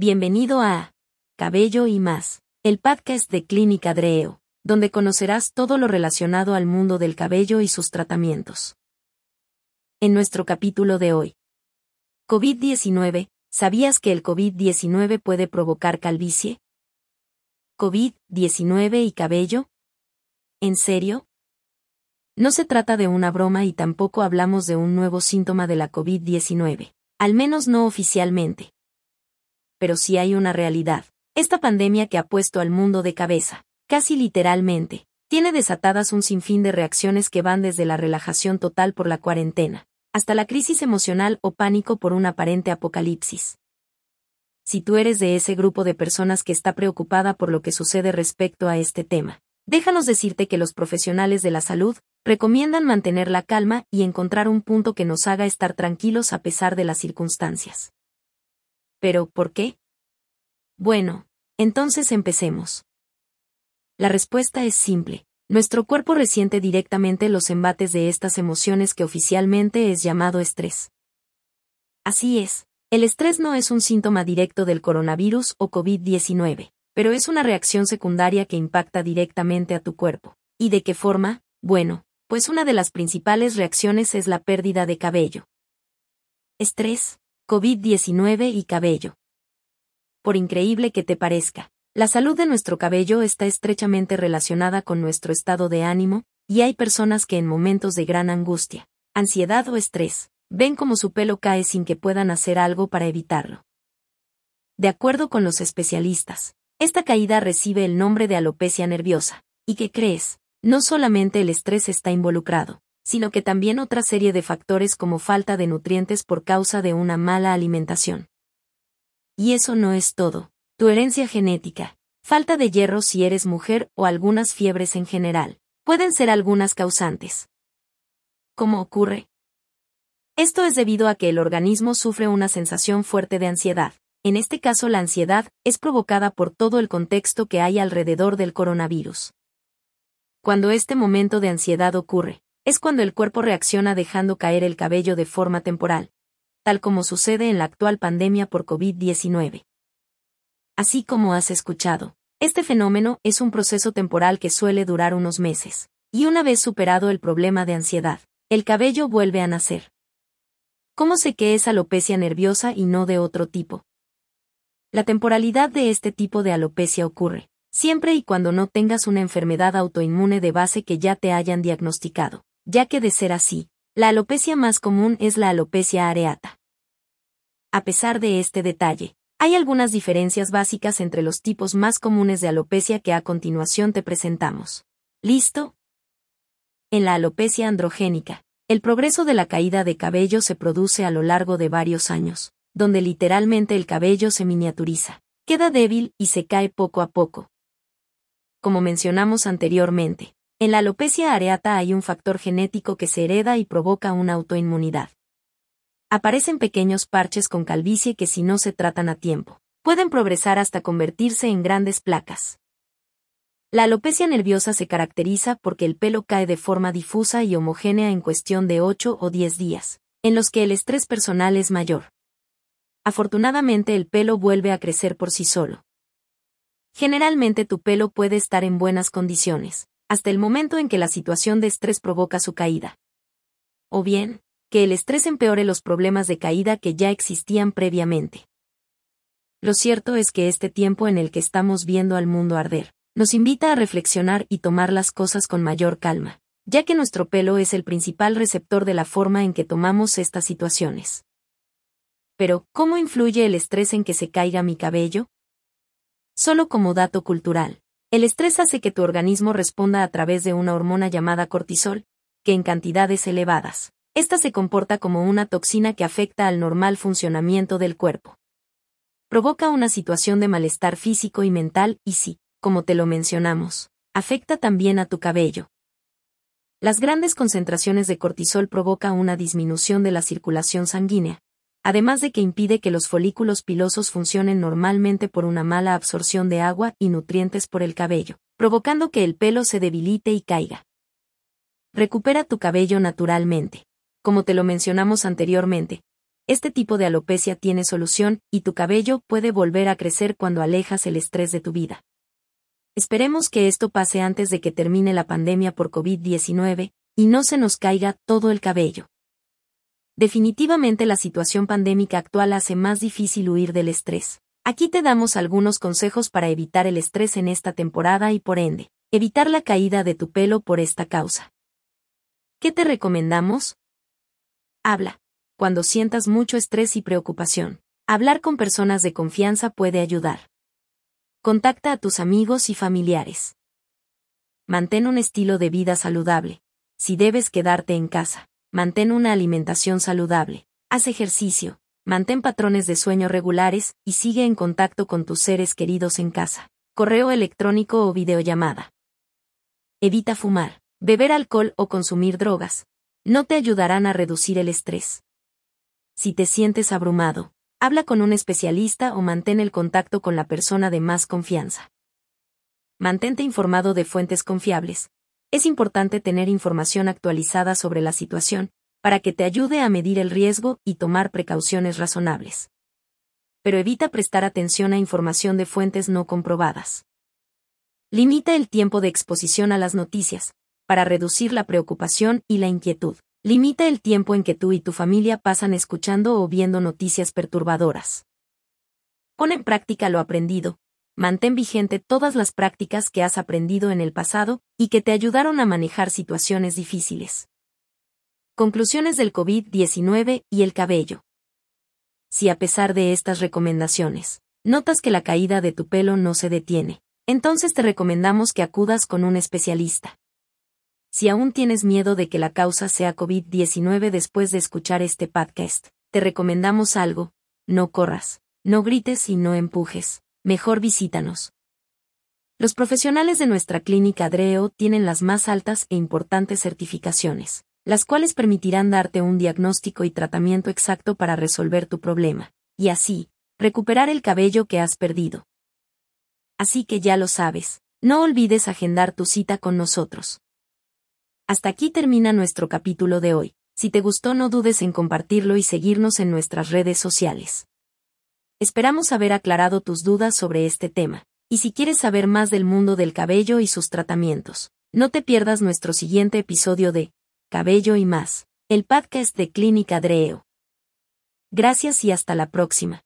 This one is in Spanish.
Bienvenido a Cabello y más, el podcast de Clínica Dreo, donde conocerás todo lo relacionado al mundo del cabello y sus tratamientos. En nuestro capítulo de hoy. COVID-19, ¿sabías que el COVID-19 puede provocar calvicie? ¿COVID-19 y cabello? ¿En serio? No se trata de una broma y tampoco hablamos de un nuevo síntoma de la COVID-19, al menos no oficialmente. Pero sí hay una realidad. Esta pandemia que ha puesto al mundo de cabeza, casi literalmente, tiene desatadas un sinfín de reacciones que van desde la relajación total por la cuarentena, hasta la crisis emocional o pánico por un aparente apocalipsis. Si tú eres de ese grupo de personas que está preocupada por lo que sucede respecto a este tema, déjanos decirte que los profesionales de la salud recomiendan mantener la calma y encontrar un punto que nos haga estar tranquilos a pesar de las circunstancias. Pero, ¿por qué? Bueno, entonces empecemos. La respuesta es simple. Nuestro cuerpo resiente directamente los embates de estas emociones que oficialmente es llamado estrés. Así es, el estrés no es un síntoma directo del coronavirus o COVID-19, pero es una reacción secundaria que impacta directamente a tu cuerpo. ¿Y de qué forma? Bueno, pues una de las principales reacciones es la pérdida de cabello. Estrés, COVID-19 y cabello. Por increíble que te parezca, la salud de nuestro cabello está estrechamente relacionada con nuestro estado de ánimo, y hay personas que en momentos de gran angustia, ansiedad o estrés, ven como su pelo cae sin que puedan hacer algo para evitarlo. De acuerdo con los especialistas, esta caída recibe el nombre de alopecia nerviosa. ¿Y qué crees? No solamente el estrés está involucrado, sino que también otra serie de factores como falta de nutrientes por causa de una mala alimentación. Y eso no es todo. Tu herencia genética, falta de hierro si eres mujer o algunas fiebres en general, pueden ser algunas causantes. ¿Cómo ocurre? Esto es debido a que el organismo sufre una sensación fuerte de ansiedad. En este caso la ansiedad es provocada por todo el contexto que hay alrededor del coronavirus. Cuando este momento de ansiedad ocurre, es cuando el cuerpo reacciona dejando caer el cabello de forma temporal, tal como sucede en la actual pandemia por COVID-19. Así como has escuchado, este fenómeno es un proceso temporal que suele durar unos meses, y una vez superado el problema de ansiedad, el cabello vuelve a nacer. ¿Cómo sé que es alopecia nerviosa y no de otro tipo? La temporalidad de este tipo de alopecia ocurre, siempre y cuando no tengas una enfermedad autoinmune de base que ya te hayan diagnosticado, ya que de ser así, la alopecia más común es la alopecia areata. A pesar de este detalle, hay algunas diferencias básicas entre los tipos más comunes de alopecia que a continuación te presentamos. ¿Listo? En la alopecia androgénica, el progreso de la caída de cabello se produce a lo largo de varios años, donde literalmente el cabello se miniaturiza, queda débil y se cae poco a poco, como mencionamos anteriormente. En la alopecia areata hay un factor genético que se hereda y provoca una autoinmunidad. Aparecen pequeños parches con calvicie que si no se tratan a tiempo, pueden progresar hasta convertirse en grandes placas. La alopecia nerviosa se caracteriza porque el pelo cae de forma difusa y homogénea en cuestión de 8 o 10 días, en los que el estrés personal es mayor. Afortunadamente el pelo vuelve a crecer por sí solo. Generalmente tu pelo puede estar en buenas condiciones, hasta el momento en que la situación de estrés provoca su caída. O bien, que el estrés empeore los problemas de caída que ya existían previamente. Lo cierto es que este tiempo en el que estamos viendo al mundo arder, nos invita a reflexionar y tomar las cosas con mayor calma, ya que nuestro pelo es el principal receptor de la forma en que tomamos estas situaciones. Pero, ¿cómo influye el estrés en que se caiga mi cabello? Solo como dato cultural. El estrés hace que tu organismo responda a través de una hormona llamada cortisol, que en cantidades elevadas. Esta se comporta como una toxina que afecta al normal funcionamiento del cuerpo. Provoca una situación de malestar físico y mental y sí, como te lo mencionamos, afecta también a tu cabello. Las grandes concentraciones de cortisol provoca una disminución de la circulación sanguínea, además de que impide que los folículos pilosos funcionen normalmente por una mala absorción de agua y nutrientes por el cabello, provocando que el pelo se debilite y caiga. Recupera tu cabello naturalmente. Como te lo mencionamos anteriormente, este tipo de alopecia tiene solución y tu cabello puede volver a crecer cuando alejas el estrés de tu vida. Esperemos que esto pase antes de que termine la pandemia por COVID-19 y no se nos caiga todo el cabello. Definitivamente la situación pandémica actual hace más difícil huir del estrés. Aquí te damos algunos consejos para evitar el estrés en esta temporada y por ende, evitar la caída de tu pelo por esta causa. ¿Qué te recomendamos? Habla. Cuando sientas mucho estrés y preocupación, hablar con personas de confianza puede ayudar. Contacta a tus amigos y familiares. Mantén un estilo de vida saludable. Si debes quedarte en casa, mantén una alimentación saludable. Haz ejercicio, mantén patrones de sueño regulares y sigue en contacto con tus seres queridos en casa. Correo electrónico o videollamada. Evita fumar, beber alcohol o consumir drogas. No te ayudarán a reducir el estrés. Si te sientes abrumado, Habla con un especialista o mantén el contacto con la persona de más confianza. Mantente informado de fuentes confiables. Es importante tener información actualizada sobre la situación, para que te ayude a medir el riesgo y tomar precauciones razonables. Pero evita prestar atención a información de fuentes no comprobadas. Limita el tiempo de exposición a las noticias, para reducir la preocupación y la inquietud. Limita el tiempo en que tú y tu familia pasan escuchando o viendo noticias perturbadoras. Pon en práctica lo aprendido. Mantén vigente todas las prácticas que has aprendido en el pasado y que te ayudaron a manejar situaciones difíciles. Conclusiones del COVID-19 y el cabello. Si a pesar de estas recomendaciones, notas que la caída de tu pelo no se detiene, entonces te recomendamos que acudas con un especialista. Si aún tienes miedo de que la causa sea COVID-19 después de escuchar este podcast, te recomendamos algo, no corras, no grites y no empujes, mejor visítanos. Los profesionales de nuestra clínica DREO tienen las más altas e importantes certificaciones, las cuales permitirán darte un diagnóstico y tratamiento exacto para resolver tu problema, y así, recuperar el cabello que has perdido. Así que ya lo sabes, no olvides agendar tu cita con nosotros. Hasta aquí termina nuestro capítulo de hoy. Si te gustó no dudes en compartirlo y seguirnos en nuestras redes sociales. Esperamos haber aclarado tus dudas sobre este tema. Y si quieres saber más del mundo del cabello y sus tratamientos, no te pierdas nuestro siguiente episodio de Cabello y más, el podcast de Clínica Dreo. Gracias y hasta la próxima.